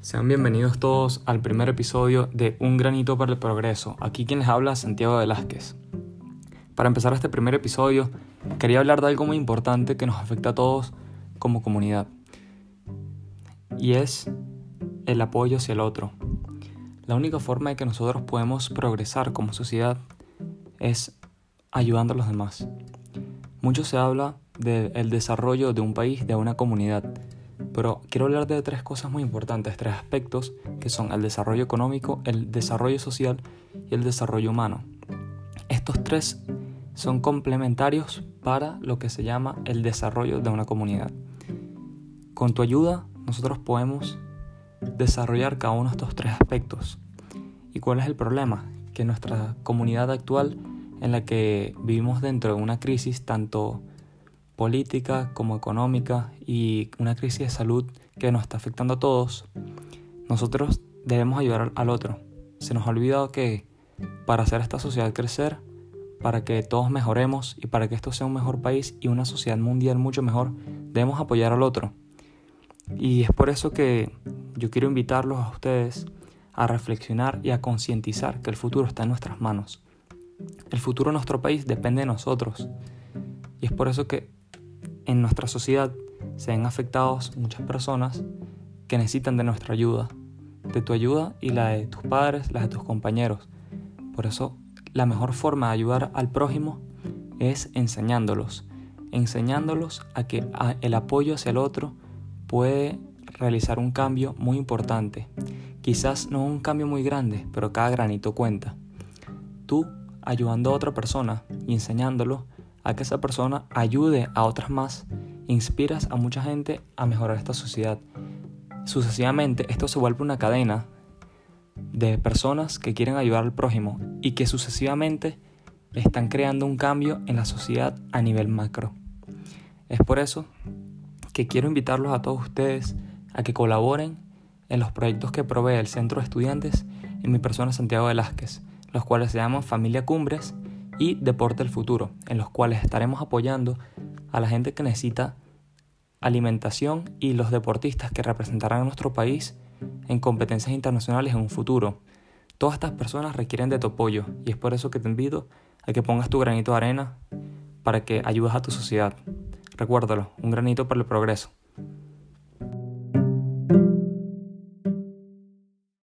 Sean bienvenidos todos al primer episodio de Un granito para el progreso. Aquí quien les habla Santiago Velázquez. Para empezar este primer episodio, quería hablar de algo muy importante que nos afecta a todos como comunidad. Y es el apoyo hacia el otro. La única forma de que nosotros podemos progresar como sociedad es ayudando a los demás. Mucho se habla del desarrollo de un país, de una comunidad pero quiero hablar de tres cosas muy importantes, tres aspectos que son el desarrollo económico, el desarrollo social y el desarrollo humano. Estos tres son complementarios para lo que se llama el desarrollo de una comunidad. Con tu ayuda, nosotros podemos desarrollar cada uno de estos tres aspectos. ¿Y cuál es el problema? Que nuestra comunidad actual, en la que vivimos dentro de una crisis tanto política como económica y una crisis de salud que nos está afectando a todos, nosotros debemos ayudar al otro. Se nos ha olvidado que para hacer esta sociedad crecer, para que todos mejoremos y para que esto sea un mejor país y una sociedad mundial mucho mejor, debemos apoyar al otro. Y es por eso que yo quiero invitarlos a ustedes a reflexionar y a concientizar que el futuro está en nuestras manos. El futuro de nuestro país depende de nosotros. Y es por eso que en nuestra sociedad se ven afectados muchas personas que necesitan de nuestra ayuda, de tu ayuda y la de tus padres, la de tus compañeros. Por eso la mejor forma de ayudar al prójimo es enseñándolos, enseñándolos a que el apoyo hacia el otro puede realizar un cambio muy importante. Quizás no un cambio muy grande, pero cada granito cuenta. Tú ayudando a otra persona y enseñándolo, a que esa persona ayude a otras más, inspiras a mucha gente a mejorar esta sociedad. Sucesivamente, esto se vuelve una cadena de personas que quieren ayudar al prójimo y que sucesivamente están creando un cambio en la sociedad a nivel macro. Es por eso que quiero invitarlos a todos ustedes a que colaboren en los proyectos que provee el Centro de Estudiantes en mi persona Santiago Velázquez, los cuales se llaman Familia Cumbres y Deporte del Futuro, en los cuales estaremos apoyando a la gente que necesita alimentación y los deportistas que representarán a nuestro país en competencias internacionales en un futuro. Todas estas personas requieren de tu apoyo y es por eso que te invito a que pongas tu granito de arena para que ayudes a tu sociedad. Recuérdalo, un granito para el progreso.